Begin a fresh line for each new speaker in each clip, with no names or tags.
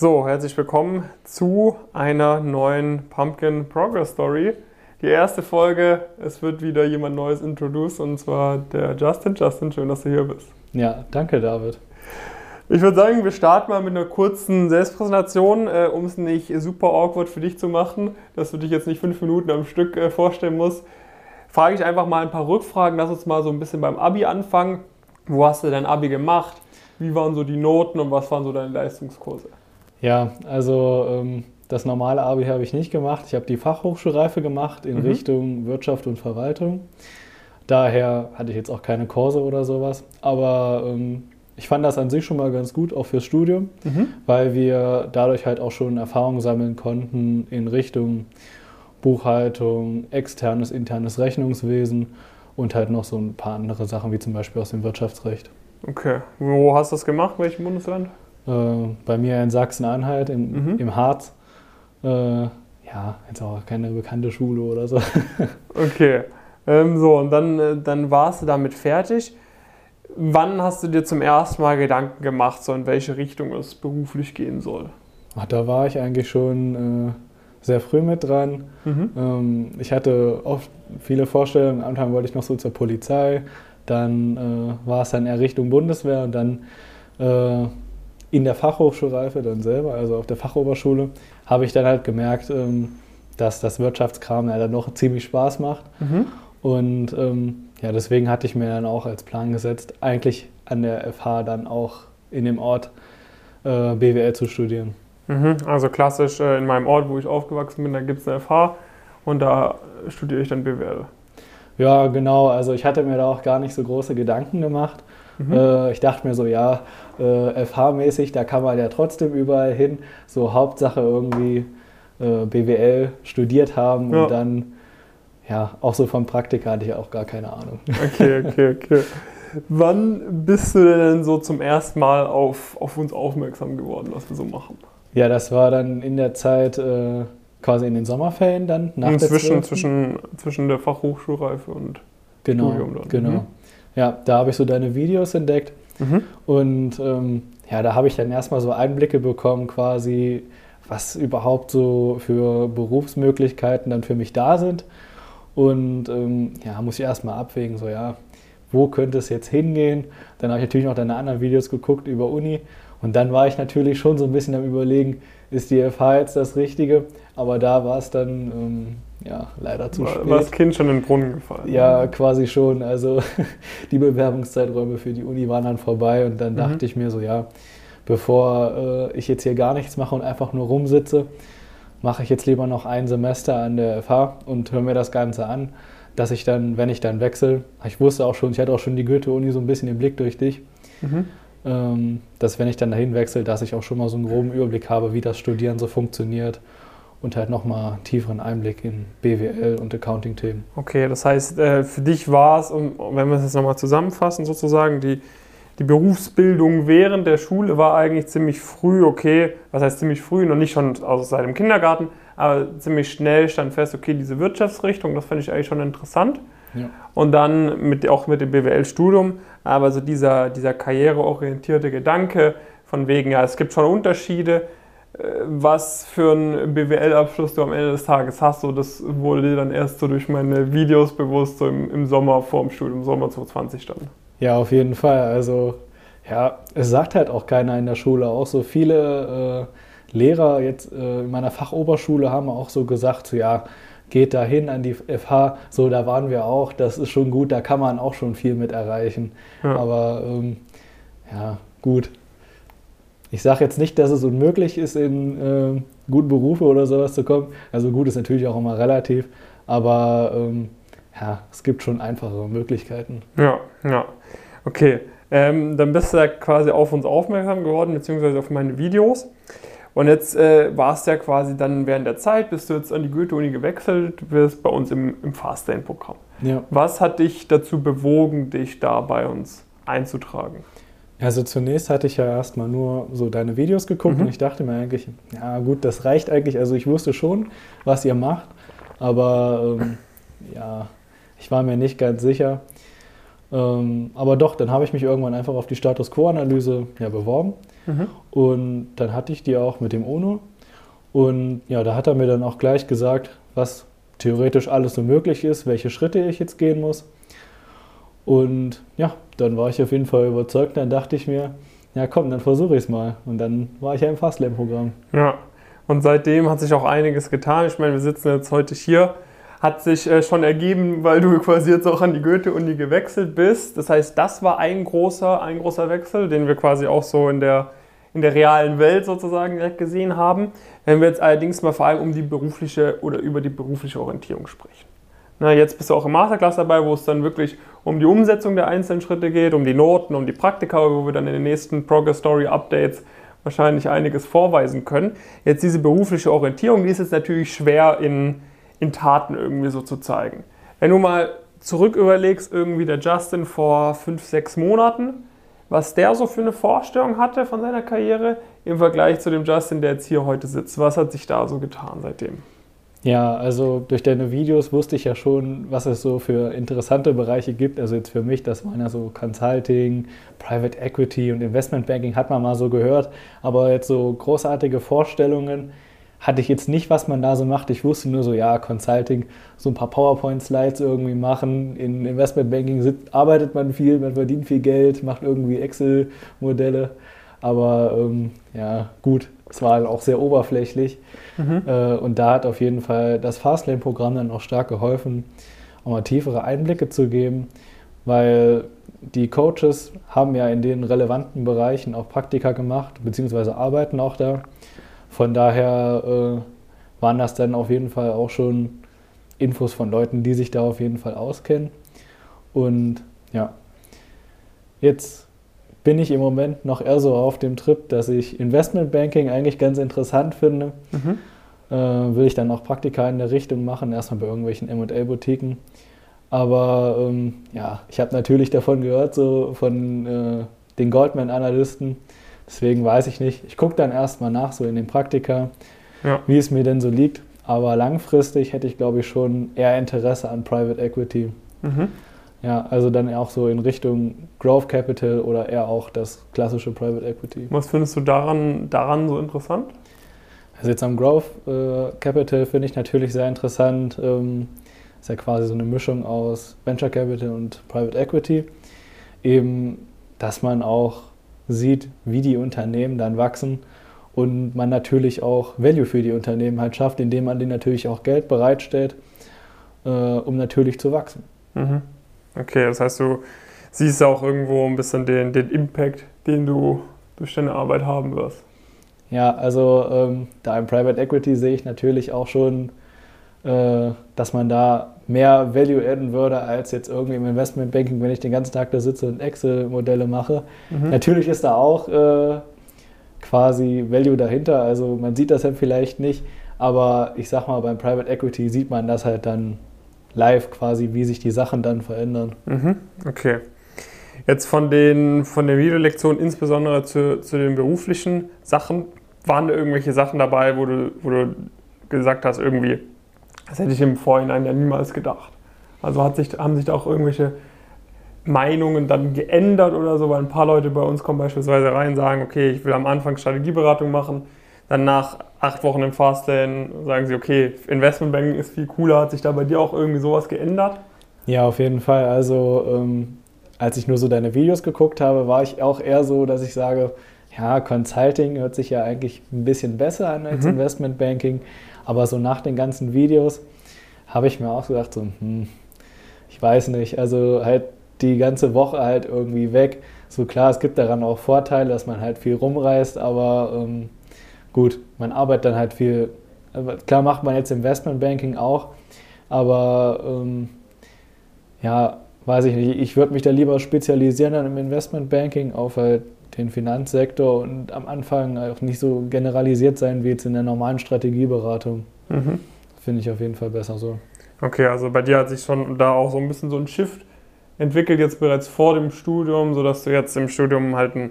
So, herzlich willkommen zu einer neuen Pumpkin Progress Story. Die erste Folge, es wird wieder jemand Neues introduced und zwar der Justin. Justin, schön, dass du hier bist.
Ja, danke David.
Ich würde sagen, wir starten mal mit einer kurzen Selbstpräsentation, äh, um es nicht super awkward für dich zu machen, dass du dich jetzt nicht fünf Minuten am Stück äh, vorstellen musst. Frage ich einfach mal ein paar Rückfragen. Lass uns mal so ein bisschen beim Abi anfangen. Wo hast du dein Abi gemacht? Wie waren so die Noten und was waren so deine Leistungskurse?
Ja, also ähm, das normale Abi habe ich nicht gemacht. Ich habe die Fachhochschulreife gemacht in mhm. Richtung Wirtschaft und Verwaltung. Daher hatte ich jetzt auch keine Kurse oder sowas. Aber ähm, ich fand das an sich schon mal ganz gut, auch fürs Studium, mhm. weil wir dadurch halt auch schon Erfahrungen sammeln konnten in Richtung Buchhaltung, externes, internes Rechnungswesen und halt noch so ein paar andere Sachen, wie zum Beispiel aus dem Wirtschaftsrecht.
Okay. Wo hast du das gemacht? Welchem Bundesland?
Äh, bei mir in Sachsen-Anhalt, mhm. im Harz. Äh, ja, jetzt auch keine bekannte Schule oder so.
okay. Ähm, so, und dann, äh, dann warst du damit fertig. Wann hast du dir zum ersten Mal Gedanken gemacht, so in welche Richtung es beruflich gehen soll?
Ach, da war ich eigentlich schon äh, sehr früh mit dran. Mhm. Ähm, ich hatte oft viele Vorstellungen. Am Anfang wollte ich noch so zur Polizei, dann äh, war es dann eher Richtung Bundeswehr und dann äh, in der Fachhochschulreife dann selber, also auf der Fachoberschule, habe ich dann halt gemerkt, ähm, dass das Wirtschaftskram ja dann noch ziemlich Spaß macht. Mhm. Und ähm, ja, deswegen hatte ich mir dann auch als Plan gesetzt, eigentlich an der FH dann auch in dem Ort äh, BWL zu studieren.
Mhm. Also klassisch äh, in meinem Ort, wo ich aufgewachsen bin, da gibt es eine FH und da studiere ich dann BWL.
Ja, genau. Also ich hatte mir da auch gar nicht so große Gedanken gemacht. Mhm. Äh, ich dachte mir so, ja, äh, FH-mäßig, da kann man ja trotzdem überall hin. So Hauptsache irgendwie äh, BWL studiert haben ja. und dann, ja, auch so vom Praktika hatte ich auch gar keine Ahnung.
Okay, okay, okay. Wann bist du denn so zum ersten Mal auf, auf uns aufmerksam geworden, was wir so machen?
Ja, das war dann in der Zeit äh, quasi in den Sommerferien dann.
Nach zwischen, zwischen, zwischen der Fachhochschulreife und
genau, Studium dann. Genau. Mhm. Ja, da habe ich so deine Videos entdeckt mhm. und ähm, ja, da habe ich dann erstmal so Einblicke bekommen, quasi, was überhaupt so für Berufsmöglichkeiten dann für mich da sind. Und ähm, ja, muss ich erstmal abwägen, so ja, wo könnte es jetzt hingehen? Dann habe ich natürlich noch deine anderen Videos geguckt über Uni und dann war ich natürlich schon so ein bisschen am Überlegen, ist die FH jetzt das Richtige? Aber da war es dann ähm, ja, leider zu war, spät.
War das Kind schon in den Brunnen gefallen?
Ja, quasi schon. Also die Bewerbungszeiträume für die Uni waren dann vorbei und dann mhm. dachte ich mir so, ja, bevor äh, ich jetzt hier gar nichts mache und einfach nur rumsitze, mache ich jetzt lieber noch ein Semester an der FH und höre mir das Ganze an, dass ich dann, wenn ich dann wechsle, ich wusste auch schon, ich hatte auch schon die Goethe-Uni so ein bisschen im Blick durch dich, mhm ähm, dass wenn ich dann dahin wechsle, dass ich auch schon mal so einen groben Überblick habe, wie das Studieren so funktioniert und halt nochmal tieferen Einblick in BWL und Accounting-Themen.
Okay, das heißt, äh, für dich war es, wenn wir es jetzt nochmal zusammenfassen, sozusagen, die, die Berufsbildung während der Schule war eigentlich ziemlich früh, okay, was heißt ziemlich früh, noch nicht schon also seit dem Kindergarten, aber ziemlich schnell stand fest, okay, diese Wirtschaftsrichtung, das fand ich eigentlich schon interessant. Ja. Und dann mit, auch mit dem BWL-Studium aber so dieser, dieser karriereorientierte Gedanke von wegen, ja, es gibt schon Unterschiede, was für einen BWL-Abschluss du am Ende des Tages hast, so das wurde dann erst so durch meine Videos bewusst, so im, im Sommer vor dem Studium, Sommer 2020 dann.
Ja, auf jeden Fall. Also, ja, es sagt halt auch keiner in der Schule. Auch so viele äh, Lehrer jetzt äh, in meiner Fachoberschule haben auch so gesagt, so ja, geht da hin an die FH, so da waren wir auch, das ist schon gut, da kann man auch schon viel mit erreichen. Ja. Aber ähm, ja, gut. Ich sage jetzt nicht, dass es unmöglich ist, in äh, gute Berufe oder sowas zu kommen. Also gut ist natürlich auch immer relativ, aber ähm, ja, es gibt schon einfachere Möglichkeiten.
Ja, ja. Okay. Ähm, dann bist du ja quasi auf uns aufmerksam geworden, beziehungsweise auf meine Videos. Und jetzt äh, warst du ja quasi dann während der Zeit, bist du jetzt an die Goethe-Uni gewechselt, wirst bei uns im, im Fastlane-Programm. Ja. Was hat dich dazu bewogen, dich da bei uns einzutragen?
Also zunächst hatte ich ja erstmal nur so deine Videos geguckt mhm. und ich dachte mir eigentlich, ja gut, das reicht eigentlich. Also ich wusste schon, was ihr macht, aber ähm, ja, ich war mir nicht ganz sicher. Ähm, aber doch, dann habe ich mich irgendwann einfach auf die Status Quo-Analyse ja, beworben. Mhm. Und dann hatte ich die auch mit dem UNO. Und ja, da hat er mir dann auch gleich gesagt, was theoretisch alles so möglich ist, welche Schritte ich jetzt gehen muss. Und ja, dann war ich auf jeden Fall überzeugt. Dann dachte ich mir, ja komm, dann versuche ich es mal. Und dann war ich ja im Fastlane-Programm.
Ja, und seitdem hat sich auch einiges getan. Ich meine, wir sitzen jetzt heute hier. Hat sich äh, schon ergeben, weil du quasi jetzt auch an die Goethe-Uni gewechselt bist. Das heißt, das war ein großer, ein großer Wechsel, den wir quasi auch so in der, in der realen Welt sozusagen direkt gesehen haben. Wenn wir jetzt allerdings mal vor allem um die berufliche oder über die berufliche Orientierung sprechen. Na, jetzt bist du auch im Masterclass dabei, wo es dann wirklich um die Umsetzung der einzelnen Schritte geht, um die Noten, um die Praktika, wo wir dann in den nächsten Progress Story Updates wahrscheinlich einiges vorweisen können. Jetzt diese berufliche Orientierung, die ist jetzt natürlich schwer in, in Taten irgendwie so zu zeigen. Wenn du mal zurück überlegst, irgendwie der Justin vor fünf, sechs Monaten, was der so für eine Vorstellung hatte von seiner Karriere im Vergleich zu dem Justin, der jetzt hier heute sitzt. Was hat sich da so getan seitdem?
Ja, also durch deine Videos wusste ich ja schon, was es so für interessante Bereiche gibt. Also jetzt für mich, das waren ja so Consulting, Private Equity und Investment Banking hat man mal so gehört. Aber jetzt so großartige Vorstellungen hatte ich jetzt nicht, was man da so macht. Ich wusste nur so, ja, Consulting, so ein paar PowerPoint-Slides irgendwie machen. In Investment Banking arbeitet man viel, man verdient viel Geld, macht irgendwie Excel-Modelle. Aber ähm, ja, gut, es war halt auch sehr oberflächlich. Mhm. Äh, und da hat auf jeden Fall das Fastlane-Programm dann auch stark geholfen, auch mal tiefere Einblicke zu geben, weil die Coaches haben ja in den relevanten Bereichen auch Praktika gemacht, beziehungsweise arbeiten auch da. Von daher äh, waren das dann auf jeden Fall auch schon Infos von Leuten, die sich da auf jeden Fall auskennen. Und ja, jetzt bin ich im Moment noch eher so auf dem Trip, dass ich Investmentbanking eigentlich ganz interessant finde. Mhm. Äh, will ich dann auch Praktika in der Richtung machen, erstmal bei irgendwelchen MA-Boutiquen. Aber ähm, ja, ich habe natürlich davon gehört, so von äh, den Goldman-Analysten. Deswegen weiß ich nicht. Ich gucke dann erstmal nach, so in den Praktika, ja. wie es mir denn so liegt. Aber langfristig hätte ich, glaube ich, schon eher Interesse an Private Equity. Mhm. Ja, also dann auch so in Richtung Growth Capital oder eher auch das klassische Private Equity.
Was findest du daran, daran so interessant?
Also jetzt am Growth äh, Capital finde ich natürlich sehr interessant. Ähm, ist ja quasi so eine Mischung aus Venture Capital und Private Equity. Eben, dass man auch sieht, wie die Unternehmen dann wachsen und man natürlich auch Value für die Unternehmen halt schafft, indem man denen natürlich auch Geld bereitstellt, äh, um natürlich zu wachsen.
Mhm. Okay, das heißt, du siehst auch irgendwo ein bisschen den, den Impact, den du durch deine Arbeit haben wirst.
Ja, also ähm, da im Private Equity sehe ich natürlich auch schon, äh, dass man da mehr Value adden würde als jetzt irgendwie im Investment Banking, wenn ich den ganzen Tag da sitze und Excel-Modelle mache. Mhm. Natürlich ist da auch äh, quasi Value dahinter, also man sieht das dann vielleicht nicht, aber ich sag mal, beim Private Equity sieht man das halt dann live quasi, wie sich die Sachen dann verändern.
Mhm. Okay. Jetzt von den, von den Videolektionen, insbesondere zu, zu den beruflichen Sachen, waren da irgendwelche Sachen dabei, wo du, wo du gesagt hast, irgendwie, das hätte ich im Vorhinein ja niemals gedacht. Also hat sich, haben sich da auch irgendwelche Meinungen dann geändert oder so, weil ein paar Leute bei uns kommen beispielsweise rein und sagen, okay, ich will am Anfang Strategieberatung machen, dann nach acht Wochen im Fastlane sagen sie, okay, Investmentbanking ist viel cooler. Hat sich da bei dir auch irgendwie sowas geändert?
Ja, auf jeden Fall. Also ähm, als ich nur so deine Videos geguckt habe, war ich auch eher so, dass ich sage, ja, Consulting hört sich ja eigentlich ein bisschen besser an als mhm. Investmentbanking. Aber so nach den ganzen Videos habe ich mir auch gedacht, so, hm, ich weiß nicht, also halt die ganze Woche halt irgendwie weg. So klar, es gibt daran auch Vorteile, dass man halt viel rumreist, aber ähm, gut, man arbeitet dann halt viel. Klar macht man jetzt Investmentbanking auch, aber ähm, ja, weiß ich nicht. Ich würde mich da lieber spezialisieren dann im Investmentbanking auf halt den Finanzsektor und am Anfang auch nicht so generalisiert sein wie jetzt in der normalen Strategieberatung. Mhm. Finde ich auf jeden Fall besser so.
Okay, also bei dir hat sich schon da auch so ein bisschen so ein Shift entwickelt, jetzt bereits vor dem Studium, sodass du jetzt im Studium halt einen,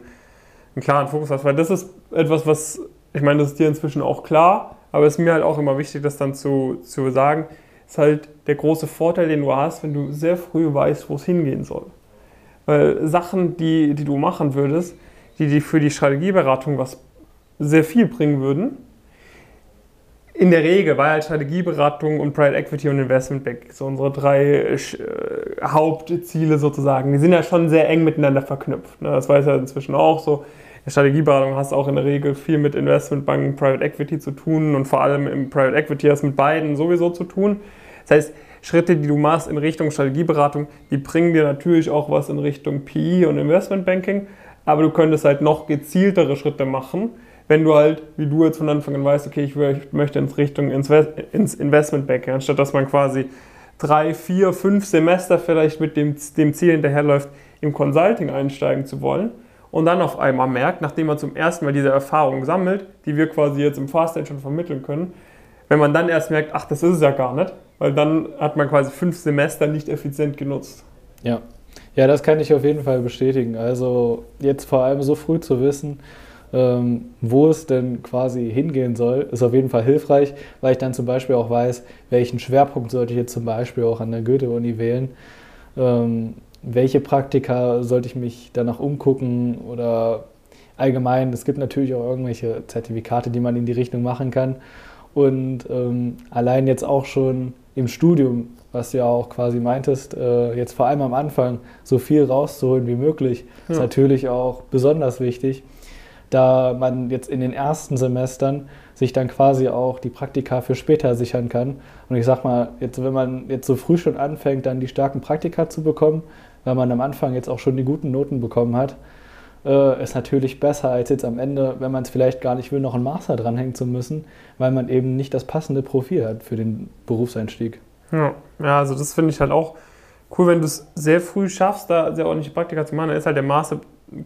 einen klaren Fokus hast. Weil das ist etwas, was ich meine, das ist dir inzwischen auch klar, aber es ist mir halt auch immer wichtig, das dann zu, zu sagen, ist halt der große Vorteil, den du hast, wenn du sehr früh weißt, wo es hingehen soll. Weil Sachen, die, die du machen würdest, die, die für die Strategieberatung was sehr viel bringen würden, in der Regel, weil halt Strategieberatung und Private Equity und Investment Bank so unsere drei äh, Hauptziele sozusagen, die sind ja schon sehr eng miteinander verknüpft. Ne? Das weiß ja inzwischen auch so. Strategieberatung hast auch in der Regel viel mit Investmentbanken, Private Equity zu tun und vor allem im Private Equity hast mit beiden sowieso zu tun. Das heißt, Schritte, die du machst in Richtung Strategieberatung, die bringen dir natürlich auch was in Richtung PE und Investmentbanking, aber du könntest halt noch gezieltere Schritte machen, wenn du halt, wie du jetzt von Anfang an weißt, okay, ich möchte in Richtung ins Investmentbanking, anstatt dass man quasi drei, vier, fünf Semester vielleicht mit dem, dem Ziel hinterherläuft, im Consulting einsteigen zu wollen und dann auf einmal merkt, nachdem man zum ersten Mal diese Erfahrung sammelt, die wir quasi jetzt im Faststage schon vermitteln können, wenn man dann erst merkt, ach, das ist es ja gar nicht, weil dann hat man quasi fünf Semester nicht effizient genutzt.
Ja. Ja, das kann ich auf jeden Fall bestätigen. Also jetzt vor allem so früh zu wissen, ähm, wo es denn quasi hingehen soll, ist auf jeden Fall hilfreich, weil ich dann zum Beispiel auch weiß, welchen Schwerpunkt sollte ich jetzt zum Beispiel auch an der Goethe-Uni wählen. Ähm, welche Praktika sollte ich mich danach umgucken oder allgemein, es gibt natürlich auch irgendwelche Zertifikate, die man in die Richtung machen kann. Und ähm, allein jetzt auch schon im Studium, was du ja auch quasi meintest, äh, jetzt vor allem am Anfang so viel rauszuholen wie möglich, ja. ist natürlich auch besonders wichtig, da man jetzt in den ersten Semestern sich dann quasi auch die Praktika für später sichern kann. Und ich sag mal, jetzt, wenn man jetzt so früh schon anfängt, dann die starken Praktika zu bekommen, weil man am Anfang jetzt auch schon die guten Noten bekommen hat, äh, ist natürlich besser, als jetzt am Ende, wenn man es vielleicht gar nicht will, noch einen Master dranhängen zu müssen, weil man eben nicht das passende Profil hat für den Berufseinstieg.
Ja, ja also das finde ich halt auch cool, wenn du es sehr früh schaffst, da sehr ordentliche Praktika zu machen, dann ist halt der Master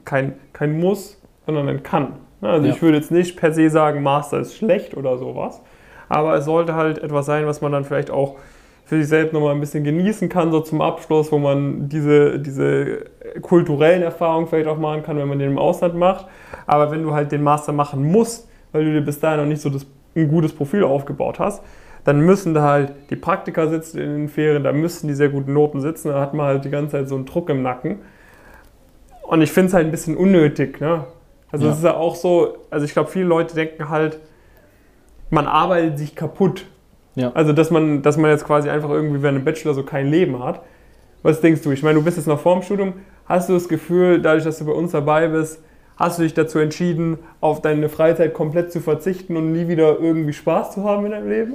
kein, kein Muss, sondern ein Kann. Also ja. ich würde jetzt nicht per se sagen, Master ist schlecht oder sowas, aber es sollte halt etwas sein, was man dann vielleicht auch für sich selbst nochmal ein bisschen genießen kann, so zum Abschluss, wo man diese, diese kulturellen Erfahrungen vielleicht auch machen kann, wenn man den im Ausland macht. Aber wenn du halt den Master machen musst, weil du dir bis dahin noch nicht so das, ein gutes Profil aufgebaut hast, dann müssen da halt die Praktika sitzen in den Ferien, da müssen die sehr guten Noten sitzen, da hat man halt die ganze Zeit so einen Druck im Nacken. Und ich finde es halt ein bisschen unnötig. Ne? Also es ja. ist ja auch so, also ich glaube, viele Leute denken halt, man arbeitet sich kaputt ja. Also, dass man, dass man jetzt quasi einfach irgendwie während einem Bachelor so kein Leben hat. Was denkst du? Ich meine, du bist jetzt noch vorm Studium. Hast du das Gefühl, dadurch, dass du bei uns dabei bist, hast du dich dazu entschieden, auf deine Freizeit komplett zu verzichten und nie wieder irgendwie Spaß zu haben in deinem Leben?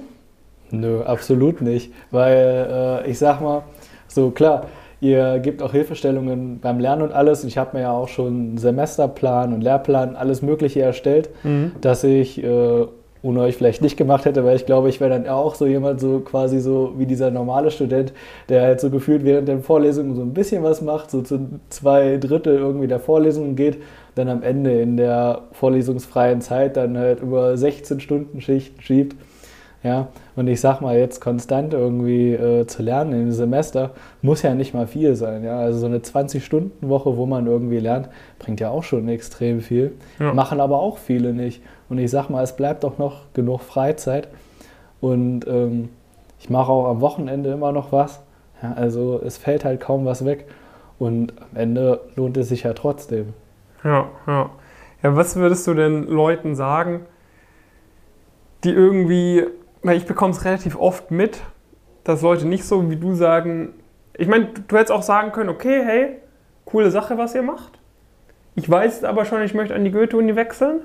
Nö, absolut nicht. Weil äh, ich sag mal, so klar, ihr gebt auch Hilfestellungen beim Lernen und alles. Ich habe mir ja auch schon einen Semesterplan und Lehrplan, alles Mögliche erstellt, mhm. dass ich äh, ohne euch vielleicht nicht gemacht hätte, weil ich glaube, ich wäre dann auch so jemand, so quasi so wie dieser normale Student, der halt so gefühlt während der Vorlesung so ein bisschen was macht, so zu zwei Drittel irgendwie der Vorlesungen geht, dann am Ende in der vorlesungsfreien Zeit dann halt über 16 Stunden Schichten schiebt. Ja, und ich sag mal, jetzt konstant irgendwie äh, zu lernen im Semester muss ja nicht mal viel sein. Ja? Also so eine 20-Stunden-Woche, wo man irgendwie lernt, bringt ja auch schon extrem viel. Ja. Machen aber auch viele nicht. Und ich sag mal, es bleibt auch noch genug Freizeit. Und ähm, ich mache auch am Wochenende immer noch was. Ja, also es fällt halt kaum was weg. Und am Ende lohnt es sich ja trotzdem.
Ja, ja. Ja, was würdest du denn Leuten sagen, die irgendwie, weil ich bekomme es relativ oft mit, dass Leute nicht so wie du sagen, ich meine, du hättest auch sagen können, okay, hey, coole Sache, was ihr macht. Ich weiß aber schon, ich möchte an die Goethe-Uni wechseln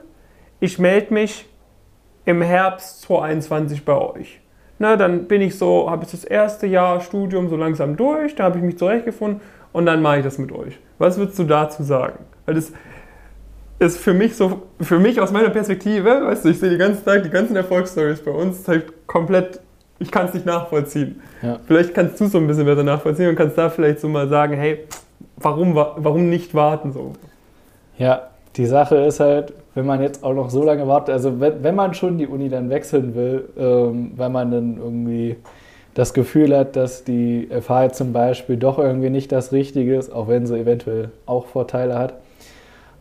ich melde mich im Herbst 2021 bei euch. Na, dann bin ich so, habe ich das erste Jahr Studium so langsam durch, da habe ich mich zurechtgefunden und dann mache ich das mit euch. Was würdest du dazu sagen? Weil das ist für mich so, für mich aus meiner Perspektive, weißt du, ich sehe die ganze Zeit die ganzen Erfolgsstories bei uns halt komplett, ich kann es nicht nachvollziehen. Ja. Vielleicht kannst du es so ein bisschen besser nachvollziehen und kannst da vielleicht so mal sagen, hey, warum, warum nicht warten so?
Ja, die Sache ist halt, wenn man jetzt auch noch so lange wartet, also wenn, wenn man schon die Uni dann wechseln will, ähm, weil man dann irgendwie das Gefühl hat, dass die FH zum Beispiel doch irgendwie nicht das Richtige ist, auch wenn sie eventuell auch Vorteile hat,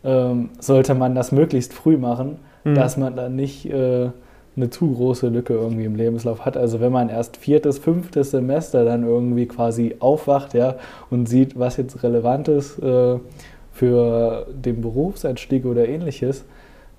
ähm, sollte man das möglichst früh machen, mhm. dass man dann nicht äh, eine zu große Lücke irgendwie im Lebenslauf hat. Also wenn man erst viertes, fünftes Semester dann irgendwie quasi aufwacht ja, und sieht, was jetzt relevant ist äh, für den Berufseinstieg oder ähnliches,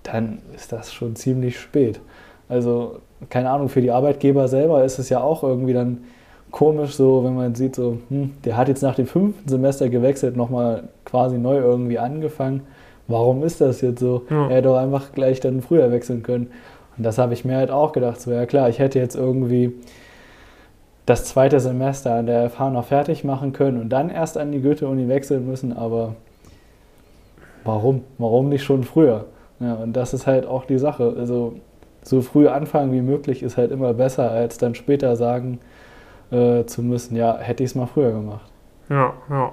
dann ist das schon ziemlich spät. Also keine Ahnung, für die Arbeitgeber selber ist es ja auch irgendwie dann komisch so, wenn man sieht, so, hm, der hat jetzt nach dem fünften Semester gewechselt, nochmal quasi neu irgendwie angefangen. Warum ist das jetzt so? Ja. Er hätte doch einfach gleich dann früher wechseln können. Und das habe ich mir halt auch gedacht, so ja klar, ich hätte jetzt irgendwie das zweite Semester an der FH noch fertig machen können und dann erst an die Goethe-Uni wechseln müssen, aber warum? Warum nicht schon früher? Ja, und das ist halt auch die Sache. Also so früh anfangen wie möglich ist halt immer besser, als dann später sagen äh, zu müssen, ja, hätte ich es mal früher gemacht.
Ja, ja.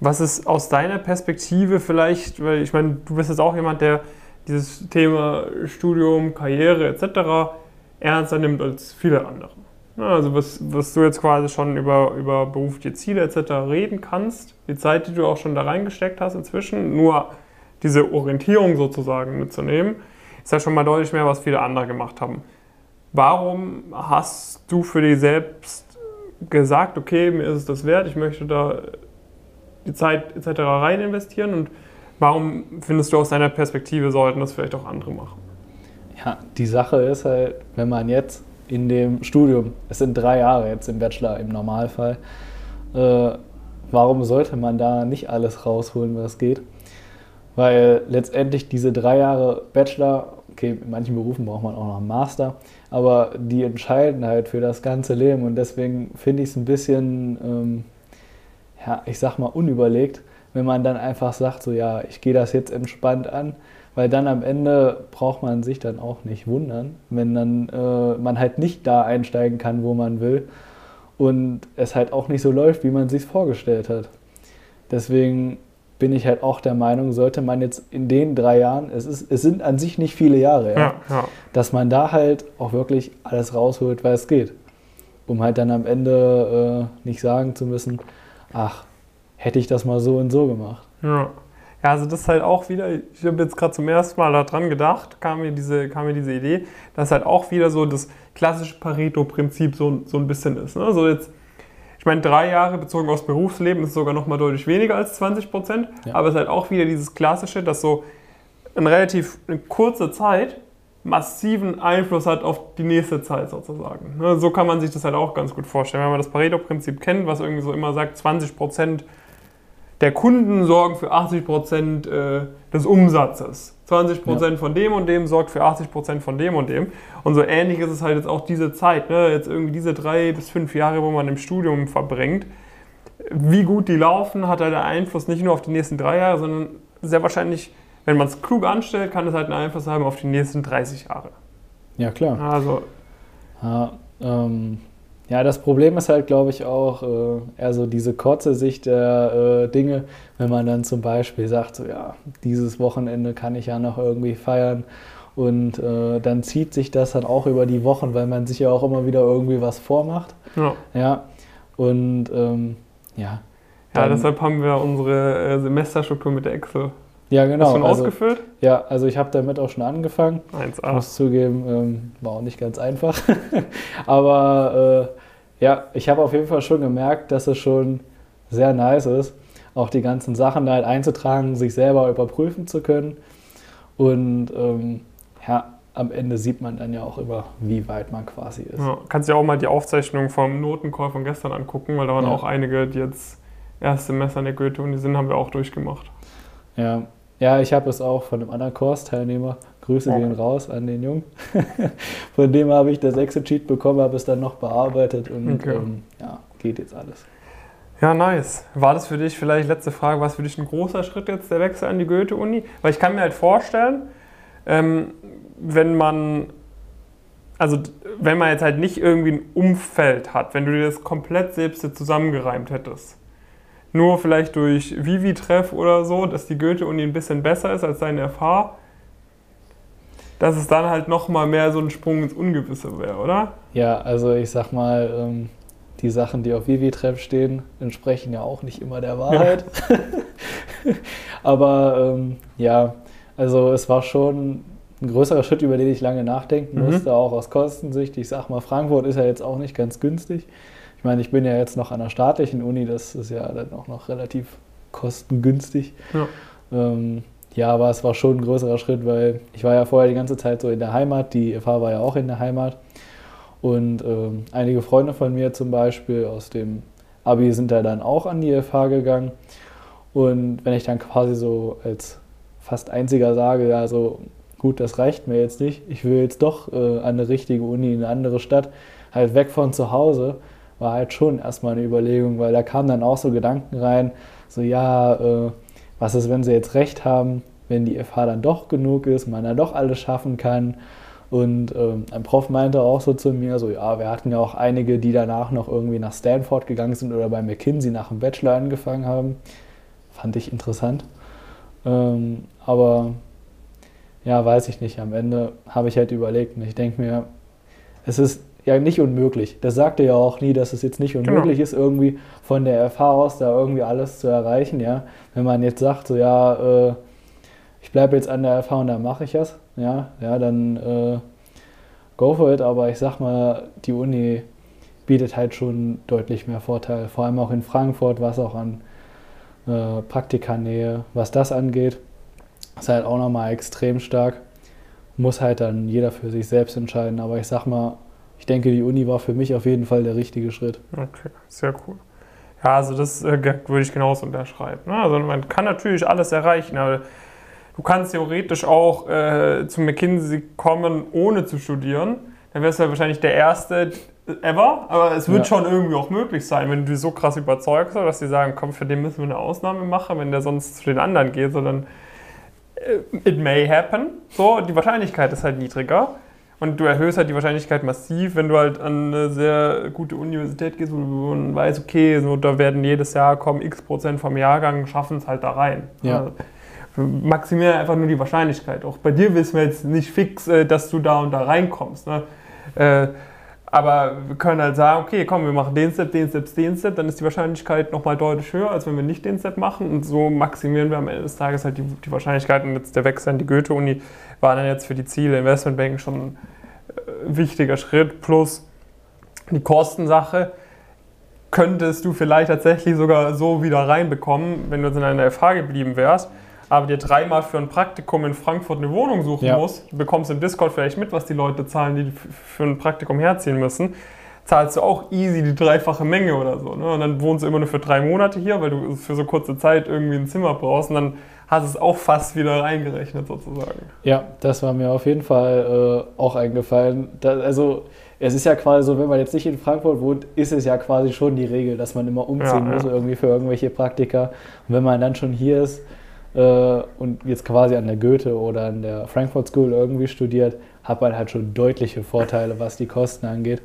Was ist aus deiner Perspektive vielleicht, weil ich meine, du bist jetzt auch jemand, der dieses Thema Studium, Karriere etc. ernster nimmt als viele andere. Also was, was du jetzt quasi schon über, über berufliche Ziele etc. reden kannst, die Zeit, die du auch schon da reingesteckt hast inzwischen, nur diese Orientierung sozusagen mitzunehmen, ist ja schon mal deutlich mehr, was viele andere gemacht haben. Warum hast du für dich selbst gesagt, okay, mir ist es das wert, ich möchte da die Zeit etc. rein investieren und Warum findest du aus deiner Perspektive, sollten das vielleicht auch andere machen?
Ja, die Sache ist halt, wenn man jetzt in dem Studium, es sind drei Jahre jetzt im Bachelor im Normalfall, äh, warum sollte man da nicht alles rausholen, was geht? Weil letztendlich diese drei Jahre Bachelor, okay, in manchen Berufen braucht man auch noch einen Master, aber die entscheiden halt für das ganze Leben und deswegen finde ich es ein bisschen, ähm, ja, ich sag mal, unüberlegt, wenn man dann einfach sagt, so ja, ich gehe das jetzt entspannt an, weil dann am Ende braucht man sich dann auch nicht wundern, wenn dann äh, man halt nicht da einsteigen kann, wo man will und es halt auch nicht so läuft, wie man sich vorgestellt hat. Deswegen bin ich halt auch der Meinung, sollte man jetzt in den drei Jahren, es, ist, es sind an sich nicht viele Jahre, ja, ja. dass man da halt auch wirklich alles rausholt, weil es geht. Um halt dann am Ende äh, nicht sagen zu müssen, ach, hätte ich das mal so und so gemacht.
Ja. Ja, also das ist halt auch wieder, ich habe jetzt gerade zum ersten Mal daran gedacht, kam mir, diese, kam mir diese Idee, dass halt auch wieder so das klassische Pareto-Prinzip so, so ein bisschen ist. Ne? So jetzt, ich meine, drei Jahre bezogen aufs Berufsleben ist sogar noch mal deutlich weniger als 20 Prozent, ja. aber es ist halt auch wieder dieses klassische, dass so in relativ eine kurze Zeit massiven Einfluss hat auf die nächste Zeit sozusagen. Ne? So kann man sich das halt auch ganz gut vorstellen. Wenn man das Pareto-Prinzip kennt, was irgendwie so immer sagt, 20 Prozent der Kunden sorgen für 80 Prozent äh, des Umsatzes. 20 Prozent ja. von dem und dem sorgt für 80 Prozent von dem und dem. Und so ähnlich ist es halt jetzt auch diese Zeit, ne? jetzt irgendwie diese drei bis fünf Jahre, wo man im Studium verbringt. Wie gut die laufen, hat halt einen Einfluss nicht nur auf die nächsten drei Jahre, sondern sehr wahrscheinlich, wenn man es klug anstellt, kann es halt einen Einfluss haben auf die nächsten 30 Jahre.
Ja, klar. Also. Ja, ähm, ja, das Problem ist halt, glaube ich, auch äh, eher so diese kurze Sicht der äh, Dinge, wenn man dann zum Beispiel sagt, so ja, dieses Wochenende kann ich ja noch irgendwie feiern und äh, dann zieht sich das dann auch über die Wochen, weil man sich ja auch immer wieder irgendwie was vormacht. Ja. ja. Und ähm, ja.
Ja, deshalb haben wir unsere äh, Semesterstruktur mit der Excel.
Ja, genau. Hast
du schon also, ausgefüllt?
Ja, also ich habe damit auch schon angefangen.
1A.
Ich muss zugeben, ähm, war auch nicht ganz einfach. Aber äh, ja, ich habe auf jeden Fall schon gemerkt, dass es schon sehr nice ist, auch die ganzen Sachen da halt einzutragen, sich selber überprüfen zu können. Und ähm, ja, am Ende sieht man dann ja auch immer, wie weit man quasi ist.
Ja, kannst ja auch mal die Aufzeichnung vom Notencall von gestern angucken, weil da waren ja. auch einige, die jetzt erste Semester in der Goethe-Uni sind, haben wir auch durchgemacht.
Ja, ja ich habe es auch von einem anderen Kurs-Teilnehmer Grüße gehen raus an den Jungen. Von dem habe ich das Exit-Sheet bekommen, habe es dann noch bearbeitet und okay. ähm, ja, geht jetzt alles.
Ja, nice. War das für dich vielleicht, letzte Frage, war es für dich ein großer Schritt jetzt, der Wechsel an die Goethe-Uni? Weil ich kann mir halt vorstellen, ähm, wenn man, also wenn man jetzt halt nicht irgendwie ein Umfeld hat, wenn du dir das komplett selbst zusammengereimt hättest, nur vielleicht durch Vivi-Treff oder so, dass die Goethe-Uni ein bisschen besser ist als deine FH, dass es dann halt nochmal mehr so ein Sprung ins Ungewisse wäre, oder?
Ja, also ich sag mal, ähm, die Sachen, die auf Vivi-Treff stehen, entsprechen ja auch nicht immer der Wahrheit. Ja. Aber ähm, ja, also es war schon ein größerer Schritt, über den ich lange nachdenken
Mhm.
musste, auch aus Kostensicht. Ich sag mal, Frankfurt ist ja jetzt auch nicht ganz günstig. Ich meine, ich bin ja jetzt noch an der staatlichen Uni, das ist ja dann auch noch relativ kostengünstig.
Ja.
Ähm, ja, aber es war schon ein größerer Schritt, weil ich war ja vorher die ganze Zeit so in der Heimat, die FH war ja auch in der Heimat. Und ähm, einige Freunde von mir zum Beispiel aus dem Abi sind da dann auch an die FH gegangen. Und wenn ich dann quasi so als fast einziger sage, ja, so gut, das reicht mir jetzt nicht, ich will jetzt doch äh, an eine richtige Uni in eine andere Stadt, halt weg von zu Hause, war halt schon erstmal eine Überlegung, weil da kamen dann auch so Gedanken rein, so ja, äh, was ist, wenn sie jetzt recht haben, wenn die FH dann doch genug ist, man dann doch alles schaffen kann. Und ähm, ein Prof meinte auch so zu mir, so ja, wir hatten ja auch einige, die danach noch irgendwie nach Stanford gegangen sind oder bei McKinsey nach dem Bachelor angefangen haben. Fand ich interessant. Ähm, aber ja, weiß ich nicht. Am Ende habe ich halt überlegt und ich denke mir, es ist ja nicht unmöglich. Das sagte ja auch nie, dass es jetzt nicht unmöglich ist, irgendwie von der FH aus da irgendwie alles zu erreichen. Ja, wenn man jetzt sagt, so ja, äh, ich bleibe jetzt an der FH und dann mache ich das, ja, ja, dann äh, go for it. Aber ich sag mal, die Uni bietet halt schon deutlich mehr Vorteile, vor allem auch in Frankfurt, was auch an äh, Praktikanähe, was das angeht, ist halt auch nochmal extrem stark. Muss halt dann jeder für sich selbst entscheiden. Aber ich sag mal, ich denke, die Uni war für mich auf jeden Fall der richtige Schritt.
Okay, sehr cool. Ja, also das äh, würde ich genauso unterschreiben. Ne? Also man kann natürlich alles erreichen, aber du kannst theoretisch auch äh, zu McKinsey kommen, ohne zu studieren. Dann wärst du ja wahrscheinlich der Erste ever, aber es wird
Ja.
schon irgendwie auch möglich sein, wenn du die so krass überzeugst, dass die sagen, komm, für den müssen wir eine Ausnahme machen, wenn der sonst zu den anderen geht, sondern äh, it may happen. So, die Wahrscheinlichkeit ist halt niedriger. Und du erhöhst halt die Wahrscheinlichkeit massiv, wenn du halt an eine sehr gute Universität gehst, wo du weißt, okay, so, da werden jedes Jahr kommen x Prozent vom Jahrgang, schaffen es halt da rein.
Ja.
Also, maximieren einfach nur die Wahrscheinlichkeit. Auch bei dir wissen wir jetzt nicht fix, äh, dass du da und da reinkommst. Ne? Aber wir können halt sagen, okay, komm, wir machen den Step, den Step, den Step, dann ist die Wahrscheinlichkeit nochmal deutlich höher, als wenn wir nicht den Step machen. Und so maximieren wir am Ende des Tages halt die, die Wahrscheinlichkeit. Und jetzt der Wechsel an die Goethe-Uni war dann jetzt für die Ziele Investmentbanking schon ein äh, wichtiger Schritt. Plus die Kostensache könntest du vielleicht tatsächlich sogar so wieder reinbekommen, wenn du jetzt in einer FH geblieben wärst, aber dir dreimal für ein Praktikum in Frankfurt eine Wohnung suchen
Ja.
musst, du bekommst im Discord vielleicht mit, was die Leute zahlen, die für ein Praktikum herziehen müssen, zahlst du auch easy die dreifache Menge oder so. Ne? Und dann wohnst du immer nur für drei Monate hier, weil du für so kurze Zeit irgendwie ein Zimmer brauchst und dann hast du es auch fast wieder reingerechnet sozusagen.
Ja, das war mir auf jeden Fall äh, auch eingefallen. Da, also es ist ja quasi so, wenn man jetzt nicht in Frankfurt wohnt, ist es ja quasi schon die Regel, dass man immer umziehen
Ja,
muss
ja.
irgendwie für irgendwelche Praktika. Und wenn man dann schon hier ist und jetzt quasi an der Goethe oder an der Frankfurt School irgendwie studiert, hat man halt schon deutliche Vorteile, was die Kosten angeht.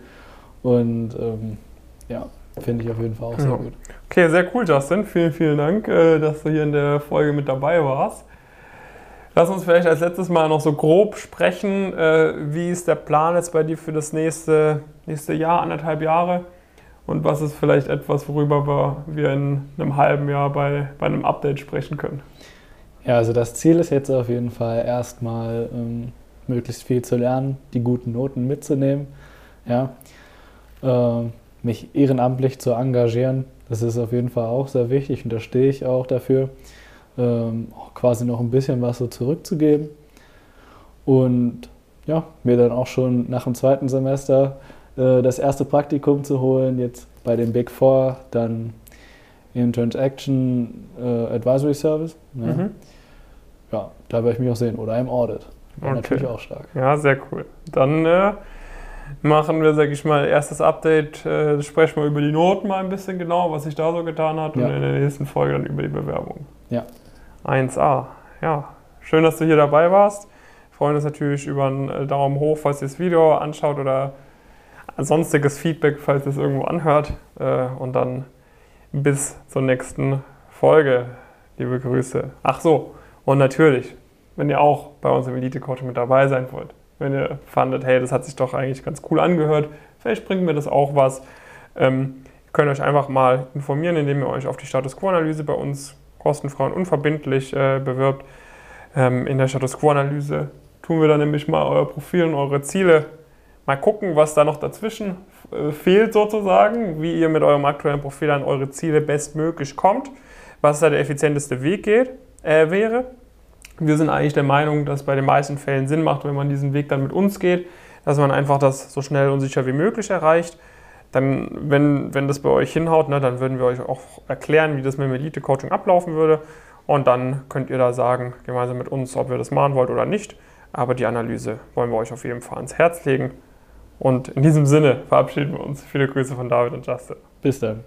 Und ähm, ja, finde ich auf jeden Fall auch sehr
Ja.
gut.
Okay, sehr cool, Justin. Vielen, vielen Dank, äh, dass du hier in der Folge mit dabei warst. Lass uns vielleicht als letztes Mal noch so grob sprechen. Äh, Wie ist der Plan jetzt bei dir für das nächste, nächste Jahr, anderthalb Jahre? Und was ist vielleicht etwas, worüber wir, wir in einem halben Jahr bei, bei einem Update sprechen können?
Ja, also das Ziel ist jetzt auf jeden Fall erstmal ähm, möglichst viel zu lernen, die guten Noten mitzunehmen, ja, ähm, mich ehrenamtlich zu engagieren. Das ist auf jeden Fall auch sehr wichtig und da stehe ich auch dafür, ähm, auch quasi noch ein bisschen was so zurückzugeben und ja, mir dann auch schon nach dem zweiten Semester äh, das erste Praktikum zu holen, jetzt bei den Big Four, dann im Transaction äh, Advisory Service. Ja.
Mhm.
Ja, da werde ich mich auch sehen. Oder im Audit.
Okay.
natürlich auch stark.
Ja, sehr cool. Dann äh, machen wir, sag ich mal, erstes Update. Äh, sprechen wir über die Noten mal ein bisschen genau, was sich da so getan hat.
Ja.
Und in der nächsten Folge dann über die Bewerbung.
Ja.
1a. Ja, schön, dass du hier dabei warst. Wir freuen uns natürlich über einen äh, Daumen hoch, falls ihr das Video anschaut oder sonstiges Feedback, falls ihr es irgendwo anhört. Äh, und dann bis zur nächsten Folge. Liebe Grüße. Ach so, und natürlich, wenn ihr auch bei uns im Elite-Coaching mit dabei sein wollt, wenn ihr fandet, hey, das hat sich doch eigentlich ganz cool angehört, vielleicht bringt mir das auch was. Ähm, ihr könnt euch einfach mal informieren, indem ihr euch auf die Status Quo-Analyse bei uns kostenfrei und unverbindlich äh, bewirbt. Ähm, in der Status Quo-Analyse tun wir dann nämlich mal euer Profil und eure Ziele mal gucken, was da noch dazwischen fehlt sozusagen, wie ihr mit eurem aktuellen Profil an eure Ziele bestmöglich kommt, was da der effizienteste Weg geht, äh, wäre. Wir sind eigentlich der Meinung, dass bei den meisten Fällen Sinn macht, wenn man diesen Weg dann mit uns geht, dass man einfach das so schnell und sicher wie möglich erreicht. Dann, wenn, wenn das bei euch hinhaut, ne, dann würden wir euch auch erklären, wie das mit dem Elite-Coaching ablaufen würde. Und dann könnt ihr da sagen, gemeinsam mit uns, ob ihr das machen wollt oder nicht. Aber die Analyse wollen wir euch auf jeden Fall ans Herz legen. Und in diesem Sinne verabschieden wir uns. Viele Grüße von David und Justin.
Bis dann.